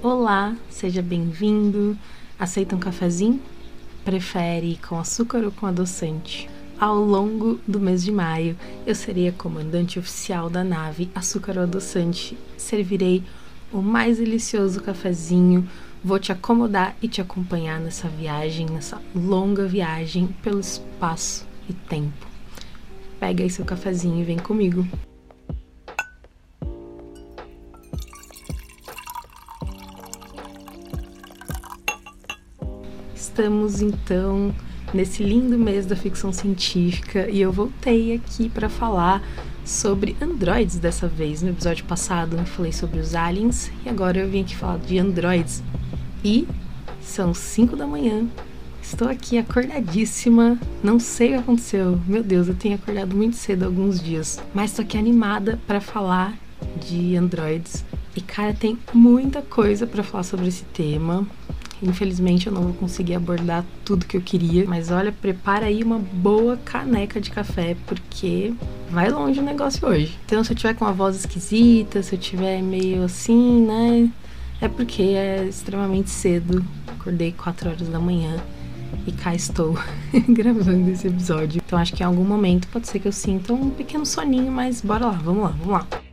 Olá, seja bem-vindo. Aceita um cafezinho? Prefere com açúcar ou com adoçante? Ao longo do mês de maio, eu serei a comandante oficial da nave Açúcar ou Adoçante. Servirei o mais delicioso cafezinho. Vou te acomodar e te acompanhar nessa viagem, nessa longa viagem pelo espaço e tempo. Pega aí seu cafezinho e vem comigo. Estamos então nesse lindo mês da ficção científica e eu voltei aqui para falar sobre androids dessa vez. No episódio passado eu falei sobre os aliens e agora eu vim aqui falar de androids. E são 5 da manhã. Estou aqui acordadíssima. Não sei o que aconteceu. Meu Deus, eu tenho acordado muito cedo alguns dias, mas estou aqui animada para falar de androids. E cara, tem muita coisa para falar sobre esse tema. Infelizmente eu não vou conseguir abordar tudo que eu queria, mas olha, prepara aí uma boa caneca de café, porque vai longe o negócio hoje. Então, se eu tiver com uma voz esquisita, se eu tiver meio assim, né? É porque é extremamente cedo. Acordei 4 horas da manhã e cá estou gravando esse episódio. Então acho que em algum momento pode ser que eu sinta um pequeno soninho, mas bora lá, vamos lá, vamos lá.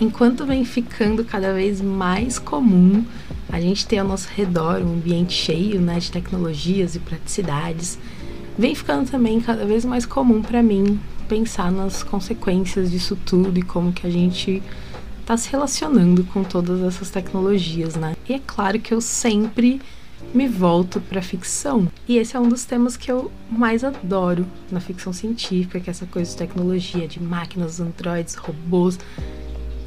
Enquanto vem ficando cada vez mais comum a gente ter ao nosso redor um ambiente cheio né, de tecnologias e praticidades, vem ficando também cada vez mais comum para mim pensar nas consequências disso tudo e como que a gente está se relacionando com todas essas tecnologias, né? E é claro que eu sempre me volto para ficção. E esse é um dos temas que eu mais adoro na ficção científica, que é essa coisa de tecnologia, de máquinas, androides, robôs,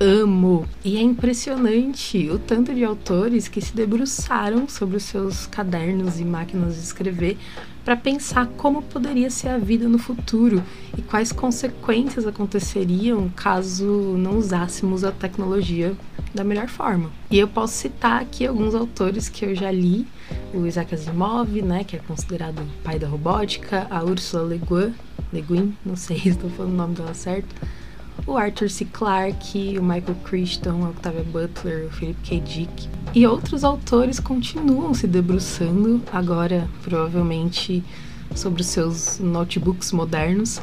amo. E é impressionante o tanto de autores que se debruçaram sobre os seus cadernos e máquinas de escrever para pensar como poderia ser a vida no futuro e quais consequências aconteceriam caso não usássemos a tecnologia da melhor forma. E eu posso citar aqui alguns autores que eu já li, o Isaac Asimov, né, que é considerado o pai da robótica, a Ursula Le Guin, Le Guin não sei se estou falando o nome dela certo, o Arthur C. Clarke, o Michael Crichton, a Octavia Butler, o Philip K. Dick. E outros autores continuam se debruçando, agora provavelmente sobre os seus notebooks modernos,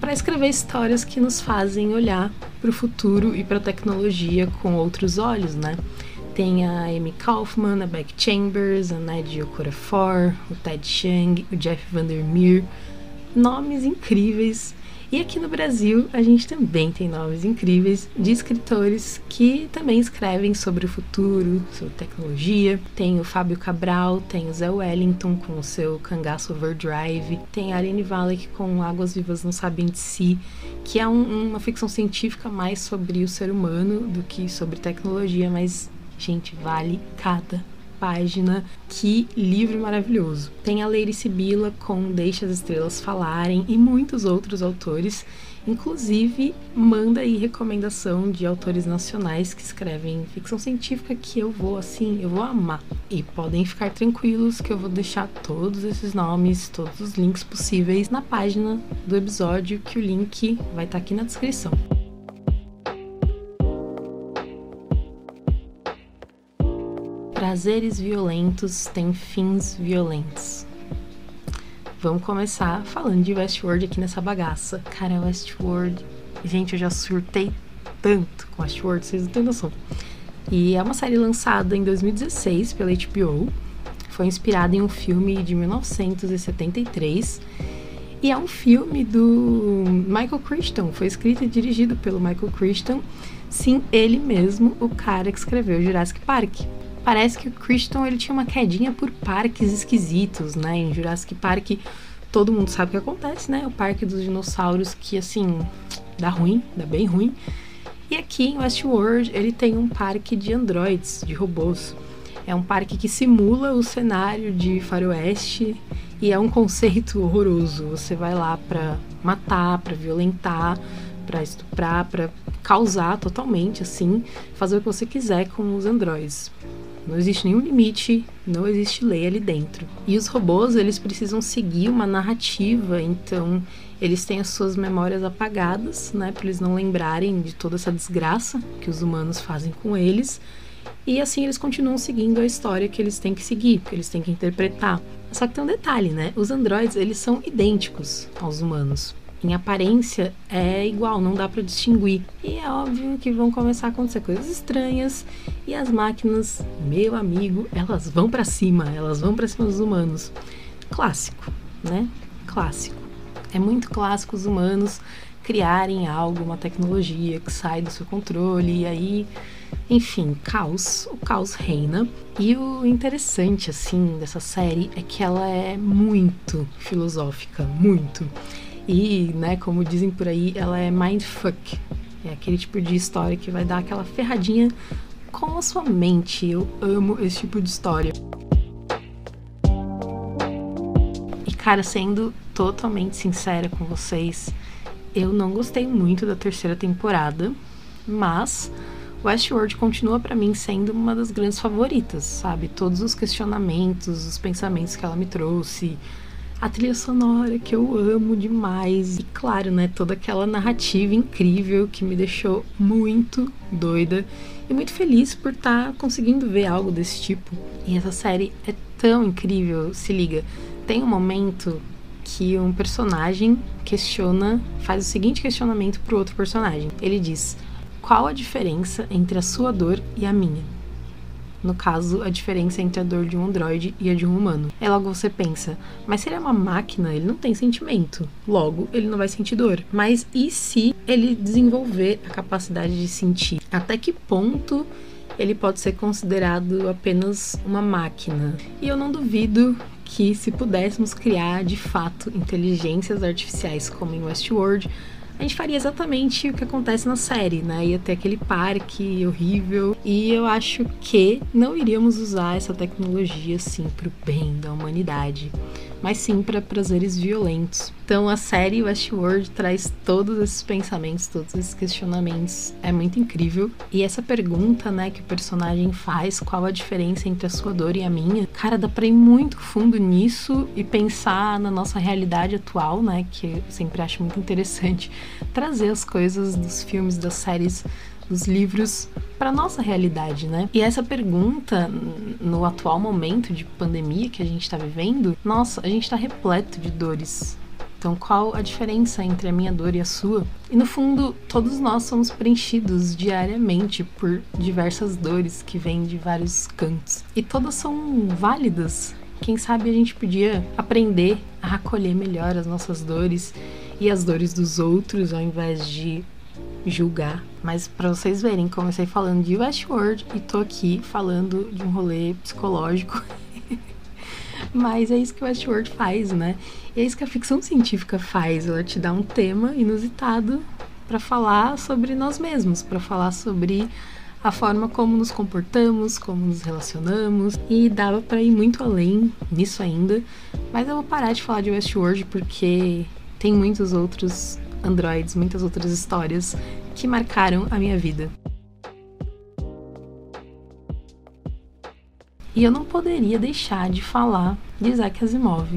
para escrever histórias que nos fazem olhar para o futuro e para a tecnologia com outros olhos, né? Tem a Amy Kaufman, a Beck Chambers, a Nadia Okorafor, o Ted Chiang, o Jeff Vandermeer, nomes incríveis e aqui no Brasil, a gente também tem nomes incríveis de escritores que também escrevem sobre o futuro, sobre tecnologia. Tem o Fábio Cabral, tem o Zé Wellington com o seu Cangaço Overdrive, tem a Arene Valek com Águas Vivas Não Sabem de Si, que é um, uma ficção científica mais sobre o ser humano do que sobre tecnologia, mas, gente, vale cada página. Que livro maravilhoso. Tem a Lady Sibila com Deixa as Estrelas Falarem e muitos outros autores. Inclusive, manda aí recomendação de autores nacionais que escrevem ficção científica que eu vou, assim, eu vou amar. E podem ficar tranquilos que eu vou deixar todos esses nomes, todos os links possíveis na página do episódio, que o link vai estar tá aqui na descrição. Prazeres violentos têm fins violentos. Vamos começar falando de Westworld aqui nessa bagaça. Cara, Westworld. Gente, eu já surtei tanto com Westworld, vocês não têm noção. E é uma série lançada em 2016 pela HBO. Foi inspirada em um filme de 1973. E é um filme do Michael Crichton. Foi escrito e dirigido pelo Michael Crichton. Sim, ele mesmo, o cara que escreveu Jurassic Park parece que o Christian ele tinha uma quedinha por parques esquisitos, né? Em Jurassic Park todo mundo sabe o que acontece, né? O parque dos dinossauros que assim dá ruim, dá bem ruim. E aqui em Westworld ele tem um parque de androids, de robôs. É um parque que simula o cenário de faroeste e é um conceito horroroso. Você vai lá para matar, para violentar, para estuprar, para causar totalmente assim, fazer o que você quiser com os androids Não existe nenhum limite, não existe lei ali dentro. E os robôs, eles precisam seguir uma narrativa, então eles têm as suas memórias apagadas, né, para eles não lembrarem de toda essa desgraça que os humanos fazem com eles. E assim eles continuam seguindo a história que eles têm que seguir, que eles têm que interpretar. Só que tem um detalhe, né? Os androides, eles são idênticos aos humanos em aparência é igual, não dá para distinguir. E é óbvio que vão começar a acontecer coisas estranhas e as máquinas, meu amigo, elas vão para cima, elas vão para cima dos humanos. Clássico, né? Clássico. É muito clássico os humanos criarem algo, uma tecnologia que sai do seu controle e aí, enfim, caos, o caos reina. E o interessante assim dessa série é que ela é muito filosófica, muito. E, né, como dizem por aí, ela é mindfuck. É aquele tipo de história que vai dar aquela ferradinha com a sua mente. Eu amo esse tipo de história. E, cara, sendo totalmente sincera com vocês, eu não gostei muito da terceira temporada, mas Westworld continua para mim sendo uma das grandes favoritas, sabe? Todos os questionamentos, os pensamentos que ela me trouxe, a trilha sonora que eu amo demais e claro, né, toda aquela narrativa incrível que me deixou muito doida e muito feliz por estar tá conseguindo ver algo desse tipo. E essa série é tão incrível, se liga. Tem um momento que um personagem questiona, faz o seguinte questionamento pro outro personagem. Ele diz: "Qual a diferença entre a sua dor e a minha?" No caso, a diferença entre a dor de um androide e a de um humano. É logo você pensa, mas se ele é uma máquina, ele não tem sentimento. Logo, ele não vai sentir dor. Mas e se ele desenvolver a capacidade de sentir? Até que ponto ele pode ser considerado apenas uma máquina? E eu não duvido que se pudéssemos criar de fato inteligências artificiais como em Westworld, a gente faria exatamente o que acontece na série, né? Ia ter aquele parque horrível. E eu acho que não iríamos usar essa tecnologia assim pro bem da humanidade mas sim para prazeres violentos. Então a série Westworld traz todos esses pensamentos, todos esses questionamentos. É muito incrível. E essa pergunta, né, que o personagem faz, qual a diferença entre a sua dor e a minha? Cara, dá para ir muito fundo nisso e pensar na nossa realidade atual, né, que eu sempre acho muito interessante trazer as coisas dos filmes, das séries dos livros para nossa realidade, né? E essa pergunta no atual momento de pandemia que a gente está vivendo, nossa, a gente está repleto de dores. Então, qual a diferença entre a minha dor e a sua? E no fundo, todos nós somos preenchidos diariamente por diversas dores que vêm de vários cantos. E todas são válidas. Quem sabe a gente podia aprender a acolher melhor as nossas dores e as dores dos outros, ao invés de julgar. Mas para vocês verem, comecei falando de Westworld e tô aqui falando de um rolê psicológico. Mas é isso que Westworld faz, né? E é isso que a ficção científica faz. Ela te dá um tema inusitado para falar sobre nós mesmos, para falar sobre a forma como nos comportamos, como nos relacionamos, e dava para ir muito além nisso ainda, mas eu vou parar de falar de Westworld porque tem muitos outros androids, muitas outras histórias que marcaram a minha vida. E eu não poderia deixar de falar de Isaac Asimov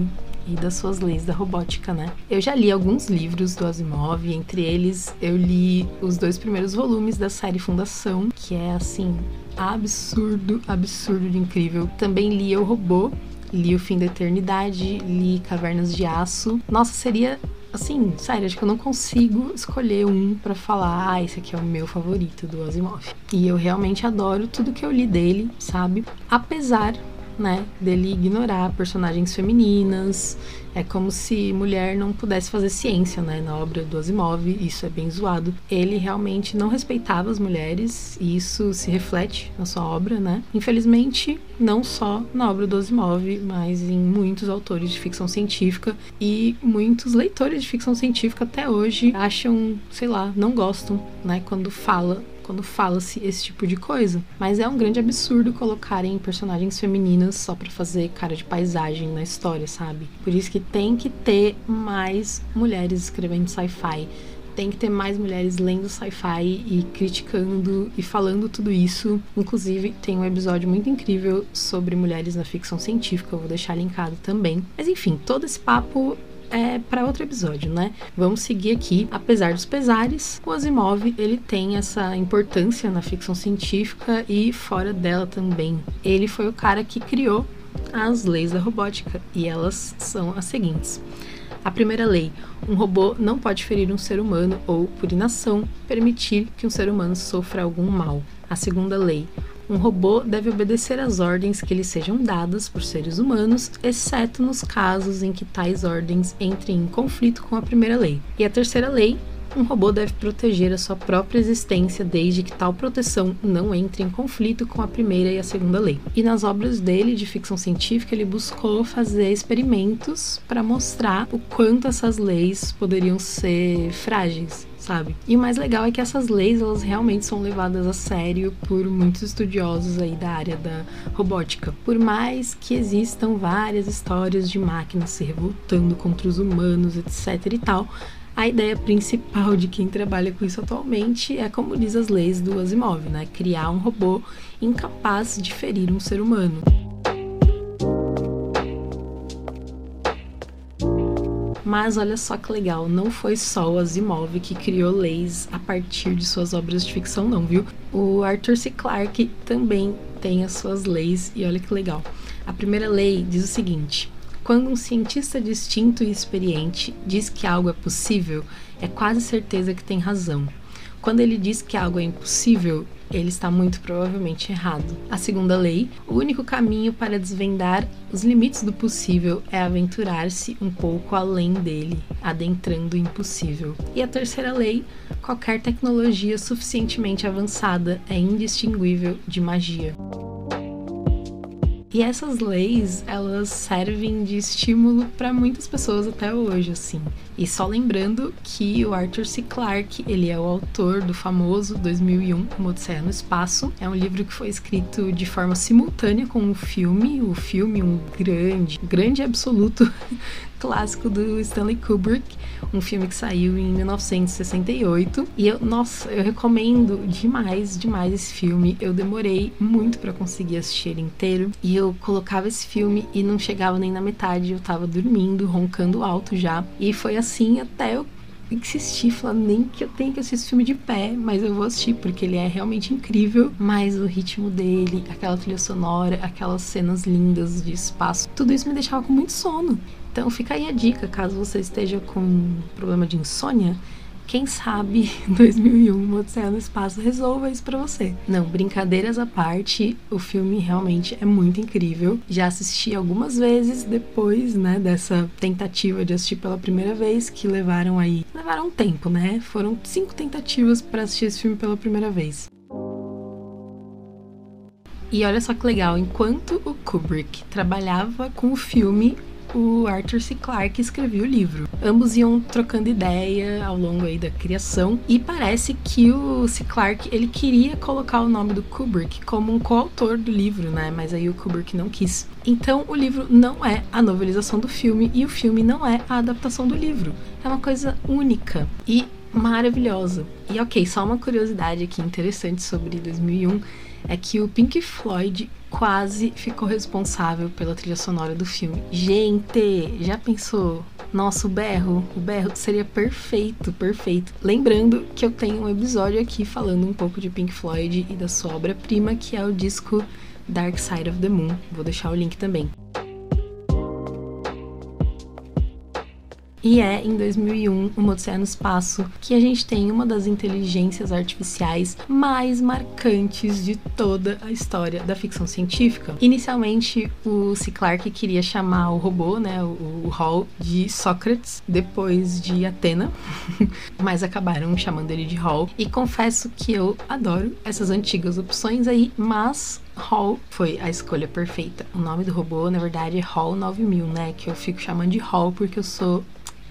e das suas leis da robótica, né? Eu já li alguns livros do Asimov, entre eles eu li os dois primeiros volumes da série Fundação, que é assim absurdo, absurdo de incrível. Também li O Robô, li O Fim da Eternidade, li Cavernas de Aço. Nossa, seria assim, sério, acho que eu não consigo escolher um para falar, ah, esse aqui é o meu favorito do Asimov. E eu realmente adoro tudo que eu li dele, sabe? Apesar né, dele ignorar personagens femininas. É como se mulher não pudesse fazer ciência, né, na obra do Asimov, isso é bem zoado. Ele realmente não respeitava as mulheres e isso se reflete na sua obra, né? Infelizmente, não só na obra do Asimov, mas em muitos autores de ficção científica e muitos leitores de ficção científica até hoje acham, sei lá, não gostam, né, quando fala quando fala-se esse tipo de coisa. Mas é um grande absurdo colocarem personagens femininas só para fazer cara de paisagem na história, sabe? Por isso que tem que ter mais mulheres escrevendo sci-fi. tem que ter mais mulheres lendo sci-fi e criticando e falando tudo isso. Inclusive, tem um episódio muito incrível sobre mulheres na ficção científica, eu vou deixar linkado também. Mas enfim, todo esse papo é para outro episódio, né? Vamos seguir aqui. Apesar dos pesares, o Asimov ele tem essa importância na ficção científica e fora dela também. Ele foi o cara que criou as leis da robótica e elas são as seguintes. A primeira lei: um robô não pode ferir um ser humano ou, por inação, permitir que um ser humano sofra algum mal. A segunda lei: um robô deve obedecer às ordens que lhe sejam dadas por seres humanos, exceto nos casos em que tais ordens entrem em conflito com a primeira lei. E a terceira lei: um robô deve proteger a sua própria existência desde que tal proteção não entre em conflito com a primeira e a segunda lei. E nas obras dele de ficção científica, ele buscou fazer experimentos para mostrar o quanto essas leis poderiam ser frágeis, sabe? E o mais legal é que essas leis elas realmente são levadas a sério por muitos estudiosos aí da área da robótica. Por mais que existam várias histórias de máquinas se revoltando contra os humanos, etc e tal, a ideia principal de quem trabalha com isso atualmente é, como diz as leis do Asimov, né? Criar um robô incapaz de ferir um ser humano. Mas olha só que legal, não foi só o Asimov que criou leis a partir de suas obras de ficção, não, viu? O Arthur C. Clarke também tem as suas leis e olha que legal. A primeira lei diz o seguinte: quando um cientista distinto e experiente diz que algo é possível, é quase certeza que tem razão. Quando ele diz que algo é impossível, ele está muito provavelmente errado. A segunda lei, o único caminho para desvendar os limites do possível é aventurar-se um pouco além dele, adentrando o impossível. E a terceira lei, qualquer tecnologia suficientemente avançada é indistinguível de magia. E essas leis, elas servem de estímulo para muitas pessoas até hoje, assim. E só lembrando que o Arthur C. Clarke, ele é o autor do famoso 2001 Uma Odisseia no Espaço. É um livro que foi escrito de forma simultânea com o filme. O filme, um grande, grande absoluto clássico do Stanley Kubrick, um filme que saiu em 1968. E eu, nossa, eu recomendo demais, demais esse filme. Eu demorei muito para conseguir assistir ele inteiro. E eu colocava esse filme e não chegava nem na metade, eu tava dormindo, roncando alto já. E foi assim até eu insistir, falando nem que eu tenho que assistir filme de pé, mas eu vou assistir porque ele é realmente incrível. Mas o ritmo dele, aquela trilha sonora, aquelas cenas lindas de espaço, tudo isso me deixava com muito sono. Então fica aí a dica, caso você esteja com problema de insônia, quem sabe 2001 Odisseia no Espaço resolva isso para você. Não, brincadeiras à parte, o filme realmente é muito incrível. Já assisti algumas vezes depois, né, dessa tentativa de assistir pela primeira vez, que levaram aí, levaram um tempo, né? Foram cinco tentativas para assistir esse filme pela primeira vez. E olha só que legal, enquanto o Kubrick trabalhava com o filme, o Arthur C. Clarke escreveu o livro. Ambos iam trocando ideia ao longo aí da criação e parece que o C. Clarke ele queria colocar o nome do Kubrick como um coautor do livro, né? Mas aí o Kubrick não quis. Então o livro não é a novelização do filme e o filme não é a adaptação do livro. É uma coisa única e maravilhosa. E ok, só uma curiosidade aqui interessante sobre 2001 é que o Pink Floyd quase ficou responsável pela trilha sonora do filme. Gente, já pensou? Nossa, o berro, o berro seria perfeito, perfeito. Lembrando que eu tenho um episódio aqui falando um pouco de Pink Floyd e da sua obra-prima, que é o disco Dark Side of the Moon. Vou deixar o link também. E é em 2001, Uma Odisseia no Espaço, que a gente tem uma das inteligências artificiais mais marcantes de toda a história da ficção científica. Inicialmente, o C. Clarke queria chamar o robô, né, o, o Hall, de Sócrates, depois de Atena, mas acabaram chamando ele de Hall. E confesso que eu adoro essas antigas opções aí, mas Hall foi a escolha perfeita. O nome do robô, na verdade, é Hall 9000, né? Que eu fico chamando de Hall porque eu sou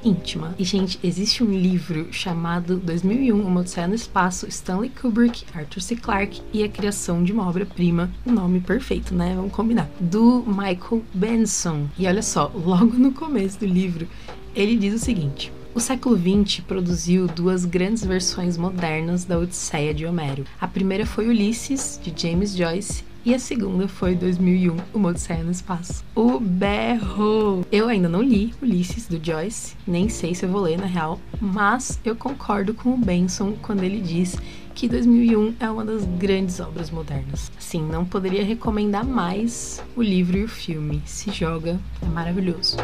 íntima. E, gente, existe um livro chamado 2001, Uma Odisseia no Espaço, Stanley Kubrick, Arthur C. Clarke e a criação de uma obra-prima, um nome perfeito, né? Vamos combinar. Do Michael Benson. E olha só, logo no começo do livro, ele diz o seguinte: O século XX produziu duas grandes versões modernas da Odisseia de Homero. A primeira foi Ulisses, de James Joyce, e a segunda foi 2001, Uma Odisseia no Espaço. O berro! Eu ainda não li Ulisses, do Joyce, nem sei se eu vou ler na real, mas eu concordo com o Benson quando ele diz que 2001 é uma das grandes obras modernas. Sim, não poderia recomendar mais o livro e o filme. Se joga, é maravilhoso.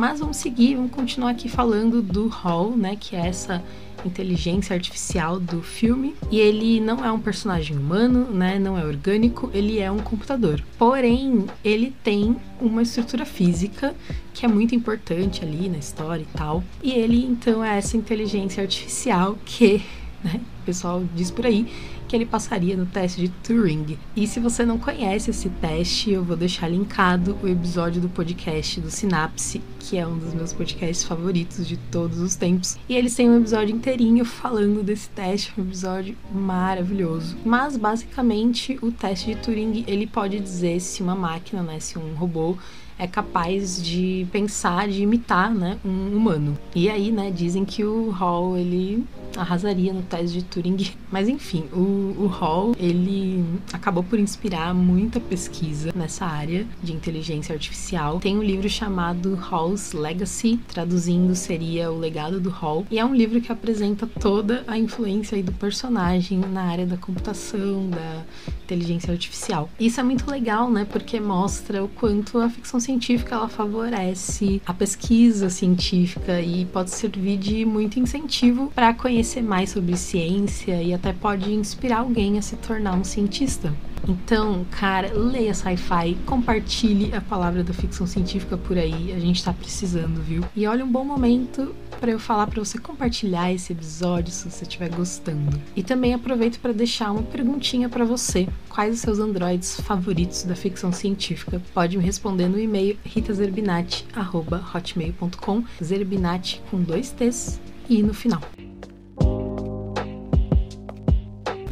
Mas vamos seguir, vamos continuar aqui falando do Hall, né, que é essa inteligência artificial do filme. E ele não é um personagem humano, né? Não é orgânico, ele é um computador. Porém, ele tem uma estrutura física que é muito importante ali na história e tal. E ele então é essa inteligência artificial que, né, o pessoal diz por aí, que ele passaria no teste de Turing. E se você não conhece esse teste, eu vou deixar linkado o episódio do podcast do Sinapse, que é um dos meus podcasts favoritos de todos os tempos. E eles têm um episódio inteirinho falando desse teste, um episódio maravilhoso. Mas basicamente o teste de Turing, ele pode dizer se uma máquina, né, se um robô é capaz de pensar, de imitar, né, um humano. E aí, né, dizem que o Hall ele arrasaria no teste de Turing. Mas enfim, o, o Hall ele acabou por inspirar muita pesquisa nessa área de inteligência artificial. Tem um livro chamado Hall's Legacy, traduzindo seria o legado do Hall, e é um livro que apresenta toda a influência do personagem na área da computação, da inteligência artificial. Isso é muito legal, né? Porque mostra o quanto a ficção científica ela favorece a pesquisa científica e pode servir de muito incentivo para conhecer mais sobre ciência e até pode inspirar alguém a se tornar um cientista. Então, cara, leia sci-fi, compartilhe a palavra da ficção científica por aí, a gente tá precisando, viu? E olha um bom momento para eu falar para você compartilhar esse episódio se você estiver gostando. E também aproveito para deixar uma perguntinha para você. Quais os seus androides favoritos da ficção científica? Pode me responder no e-mail ritazerbinati@hotmail.com, zerbinati com dois t's e no final.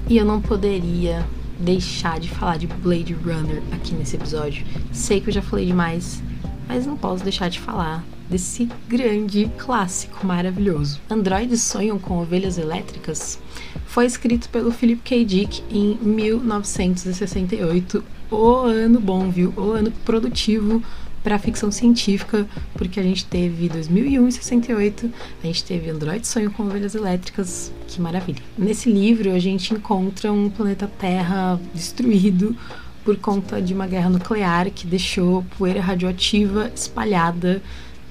E eu não poderia deixar de falar de Blade Runner aqui nesse episódio. Sei que eu já falei demais, mas não posso deixar de falar desse grande clássico maravilhoso. Androides sonham com ovelhas elétricas? Foi escrito pelo Philip K. Dick em 1968. O ano bom, viu? O ano produtivo para ficção científica, porque a gente teve 2001 e 68, a gente teve Android Sonho com Ovelhas Elétricas, que maravilha. Nesse livro a gente encontra um planeta Terra destruído por conta de uma guerra nuclear que deixou poeira radioativa espalhada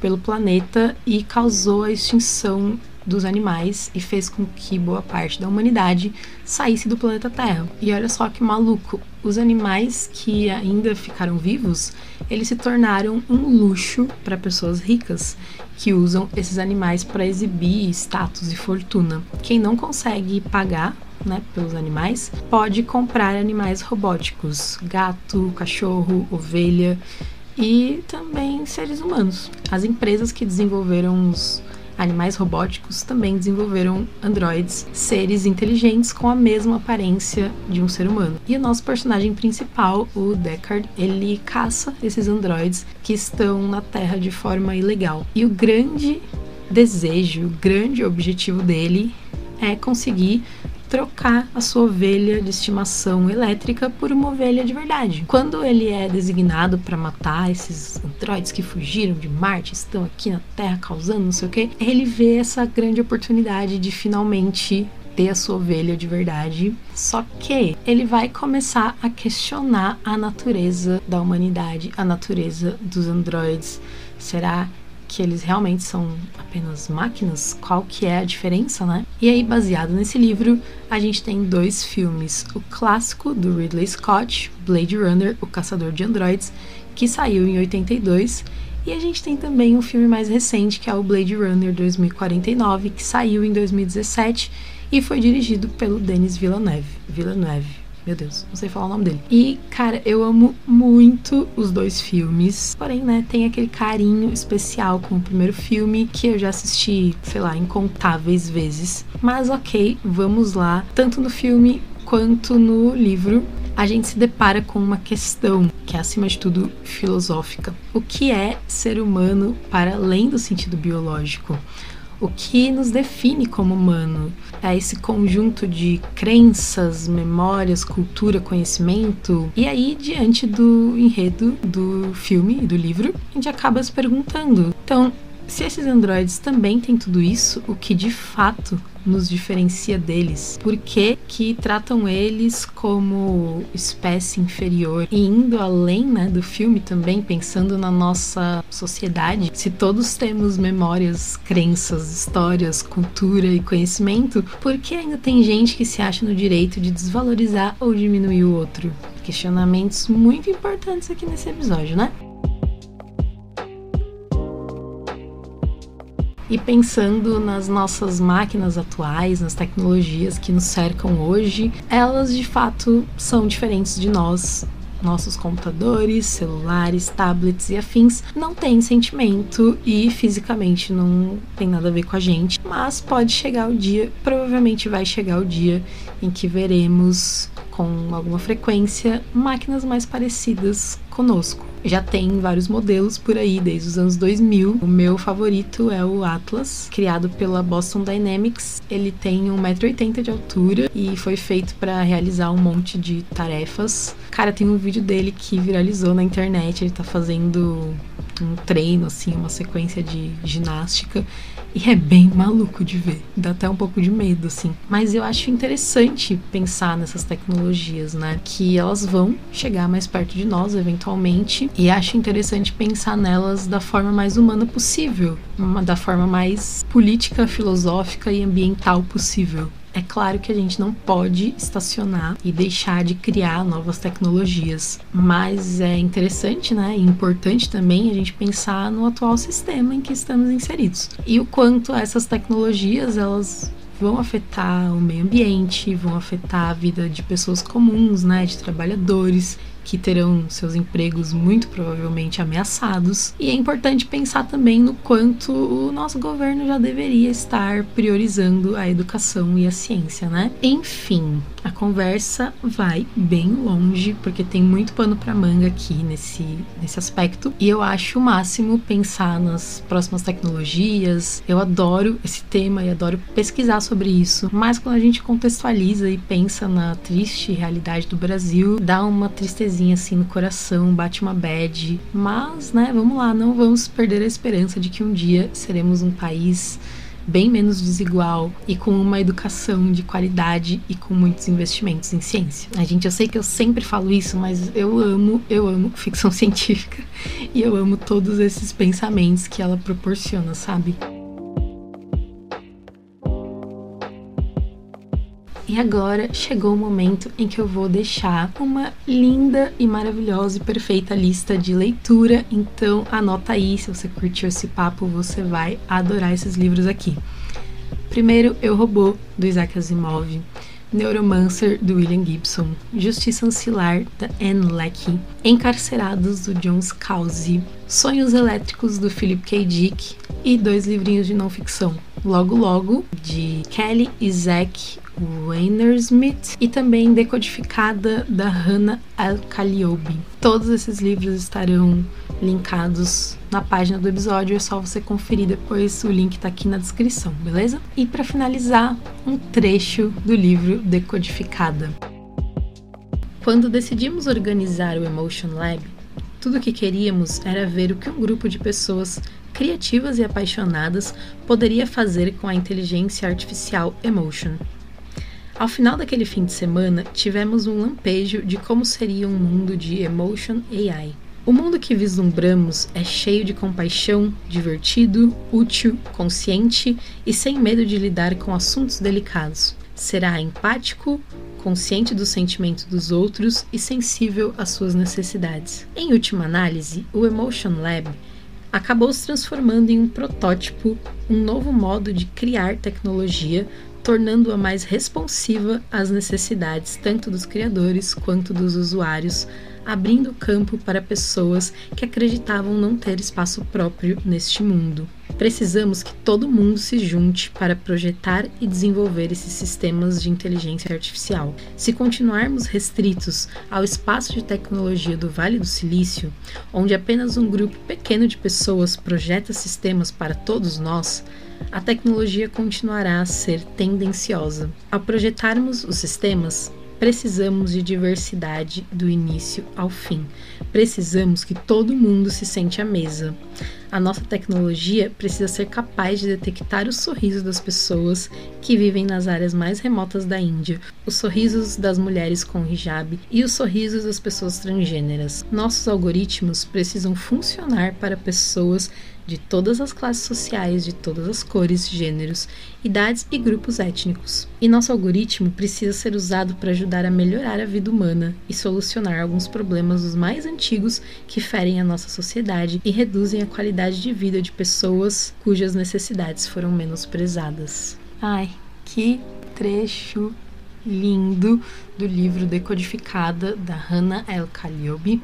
pelo planeta e causou a extinção dos animais e fez com que boa parte da humanidade saísse do planeta Terra. E olha só que maluco, os animais que ainda ficaram vivos, eles se tornaram um luxo para pessoas ricas que usam esses animais para exibir status e fortuna. Quem não consegue pagar né, pelos animais, pode comprar animais robóticos, gato, cachorro, ovelha e também seres humanos. As empresas que desenvolveram os animais robóticos também desenvolveram androides, seres inteligentes com a mesma aparência de um ser humano. E o nosso personagem principal, o Deckard, ele caça esses androides que estão na Terra de forma ilegal. E o grande desejo, o grande objetivo dele é conseguir trocar a sua ovelha de estimação elétrica por uma ovelha de verdade. Quando ele é designado para matar esses androides que fugiram de Marte, estão aqui na Terra causando não sei o que, ele vê essa grande oportunidade de finalmente ter a sua ovelha de verdade. Só que ele vai começar a questionar a natureza da humanidade, a natureza dos androides. Será que eles realmente são apenas máquinas, qual que é a diferença, né? E aí, baseado nesse livro, a gente tem dois filmes. O clássico do Ridley Scott, Blade Runner, O Caçador de Androids, que saiu em 82, e a gente tem também um filme mais recente, que é o Blade Runner 2049, que saiu em 2017 e foi dirigido pelo Denis Villeneuve. Villeneuve. Meu Deus, não sei falar o nome dele. E, cara, eu amo muito os dois filmes. Porém, né, tem aquele carinho especial com o primeiro filme que eu já assisti, sei lá, incontáveis vezes. Mas ok, vamos lá. Tanto no filme quanto no livro a gente se depara com uma questão que é, acima de tudo, filosófica. O que é ser humano para além do sentido biológico? O que nos define como humano é esse conjunto de crenças, memórias, cultura, conhecimento. E aí, diante do enredo do filme e do livro, a gente acaba se perguntando: então, se esses androides também têm tudo isso, o que de fato nos diferencia deles? Por que, que tratam eles como espécie inferior? E indo além né, do filme também, pensando na nossa sociedade, se todos temos memórias, crenças, histórias, cultura e conhecimento, por que ainda tem gente que se acha no direito de desvalorizar ou diminuir o outro? Questionamentos muito importantes aqui nesse episódio, né? E pensando nas nossas máquinas atuais, nas tecnologias que nos cercam hoje, elas de fato são diferentes de nós. Nossos computadores, celulares, tablets e afins não têm sentimento e fisicamente não tem nada a ver com a gente, mas pode chegar o dia, provavelmente vai chegar o dia em que veremos com alguma frequência máquinas mais parecidas conosco. Já tem vários modelos por aí desde os anos 2000. O meu favorito é o Atlas, criado pela Boston Dynamics. Ele tem 1,80m de altura e foi feito para realizar um monte de tarefas. Cara, tem um vídeo dele que viralizou na internet. Ele tá fazendo um treino, assim, uma sequência de ginástica e é bem maluco de ver, dá até um pouco de medo, assim. Mas eu acho interessante pensar nessas tecnologias, né? Que elas vão chegar mais perto de nós, eventualmente, e acho interessante pensar nelas da forma mais humana possível, da forma mais política, filosófica e ambiental possível. É claro que a gente não pode estacionar e deixar de criar novas tecnologias, mas é interessante, né, e importante também a gente pensar no atual sistema em que estamos inseridos e o quanto essas tecnologias elas vão afetar o meio ambiente, vão afetar a vida de pessoas comuns, né, de trabalhadores que terão seus empregos muito provavelmente ameaçados. E é importante pensar também no quanto o nosso governo já deveria estar priorizando a educação e a ciência, né? Enfim, a conversa vai bem longe porque tem muito pano para manga aqui nesse nesse aspecto e eu acho o máximo pensar nas próximas tecnologias. Eu adoro esse tema e adoro pesquisar sobre isso, mas quando a gente contextualiza e pensa na triste realidade do Brasil, dá uma tristezinha assim no coração, bate uma bad. Mas, né, vamos lá, não vamos perder a esperança de que um dia seremos um país bem menos desigual e com uma educação de qualidade e com muitos investimentos em ciência. A gente, eu sei que eu sempre falo isso, mas eu amo, eu amo ficção científica e eu amo todos esses pensamentos que ela proporciona, sabe? E agora chegou o momento em que eu vou deixar uma linda e maravilhosa e perfeita lista de leitura. Então anota aí, se você curtiu esse papo, você vai adorar esses livros aqui. Primeiro, Eu Robô, do Isaac Asimov. Neuromancer, do William Gibson, Justiça Ancilar, da Anne Leckie, Encarcerados, do John Scalzi, Sonhos Elétricos, do Philip K. Dick e dois livrinhos de não ficção, Logo Logo, de Kelly e Zach Weinersmith e também Decodificada, da Hannah Al-Khaliobi. Todos esses livros estarão linkados na página do episódio, é só você conferir depois, o link tá aqui na descrição, beleza? E para finalizar, um trecho do livro Decodificada. Quando decidimos organizar o Emotion Lab, tudo o que queríamos era ver o que um grupo de pessoas criativas e apaixonadas poderia fazer com a inteligência artificial Emotion. Ao final daquele fim de semana, tivemos um lampejo de como seria um mundo de Emotion AI. O mundo que vislumbramos é cheio de compaixão, divertido, útil, consciente e sem medo de lidar com assuntos delicados. Será empático, consciente do sentimento dos outros e sensível às suas necessidades. Em última análise, o Emotion Lab acabou se transformando em um protótipo, um novo modo de criar tecnologia tornando-a mais responsiva às necessidades tanto dos criadores quanto dos usuários, abrindo campo para pessoas que acreditavam não ter espaço próprio neste mundo. Precisamos que todo mundo se junte para projetar e desenvolver esses sistemas de inteligência artificial. Se continuarmos restritos ao espaço de tecnologia do Vale do Silício, onde apenas um grupo pequeno de pessoas projeta sistemas para todos nós, a tecnologia continuará a ser tendenciosa. Ao projetarmos os sistemas, Precisamos de diversidade do início ao fim. Precisamos que todo mundo se sente à mesa. A nossa tecnologia precisa ser capaz de detectar os sorrisos das pessoas que vivem nas áreas mais remotas da Índia, os sorrisos das mulheres com hijab e os sorrisos das pessoas transgêneras. Nossos algoritmos precisam funcionar para pessoas de todas as classes sociais, de todas as cores, gêneros, idades e grupos étnicos. E nosso algoritmo precisa ser usado para ajudar a melhorar a vida humana e solucionar alguns problemas dos mais antigos que ferem a nossa sociedade e reduzem a qualidade de vida de pessoas cujas necessidades foram menosprezadas. Ai, que trecho lindo do livro Decodificada da Hannah El Khaliobi.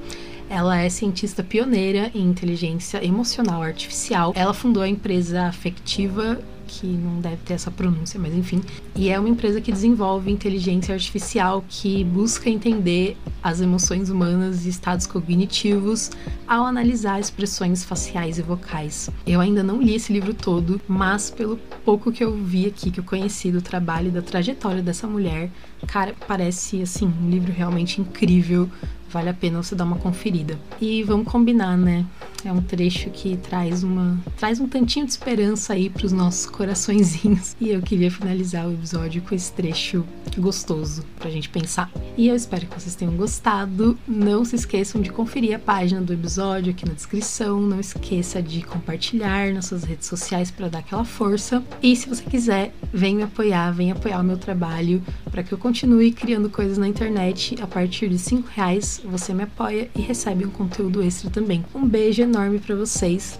Ela é cientista pioneira em inteligência emocional artificial. Ela fundou a empresa afectiva que não deve ter essa pronúncia, mas enfim. E é uma empresa que desenvolve inteligência artificial que busca entender as emoções humanas e estados cognitivos ao analisar expressões faciais e vocais. Eu ainda não li esse livro todo, mas pelo pouco que eu vi aqui, que eu conheci do trabalho e da trajetória dessa mulher, cara, parece assim um livro realmente incrível vale a pena você dar uma conferida. E vamos combinar, né? É um trecho que traz uma traz um tantinho de esperança aí para os nossos coraçõezinhos. E eu queria finalizar o episódio com esse trecho gostoso pra gente pensar. E eu espero que vocês tenham gostado. Não se esqueçam de conferir a página do episódio aqui na descrição. Não esqueça de compartilhar nas suas redes sociais para dar aquela força. E se você quiser, vem me apoiar, vem apoiar o meu trabalho para que eu continue criando coisas na internet a partir de 5 reais você me apoia e recebe um conteúdo extra também. Um beijo enorme para vocês.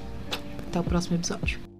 Até o próximo episódio.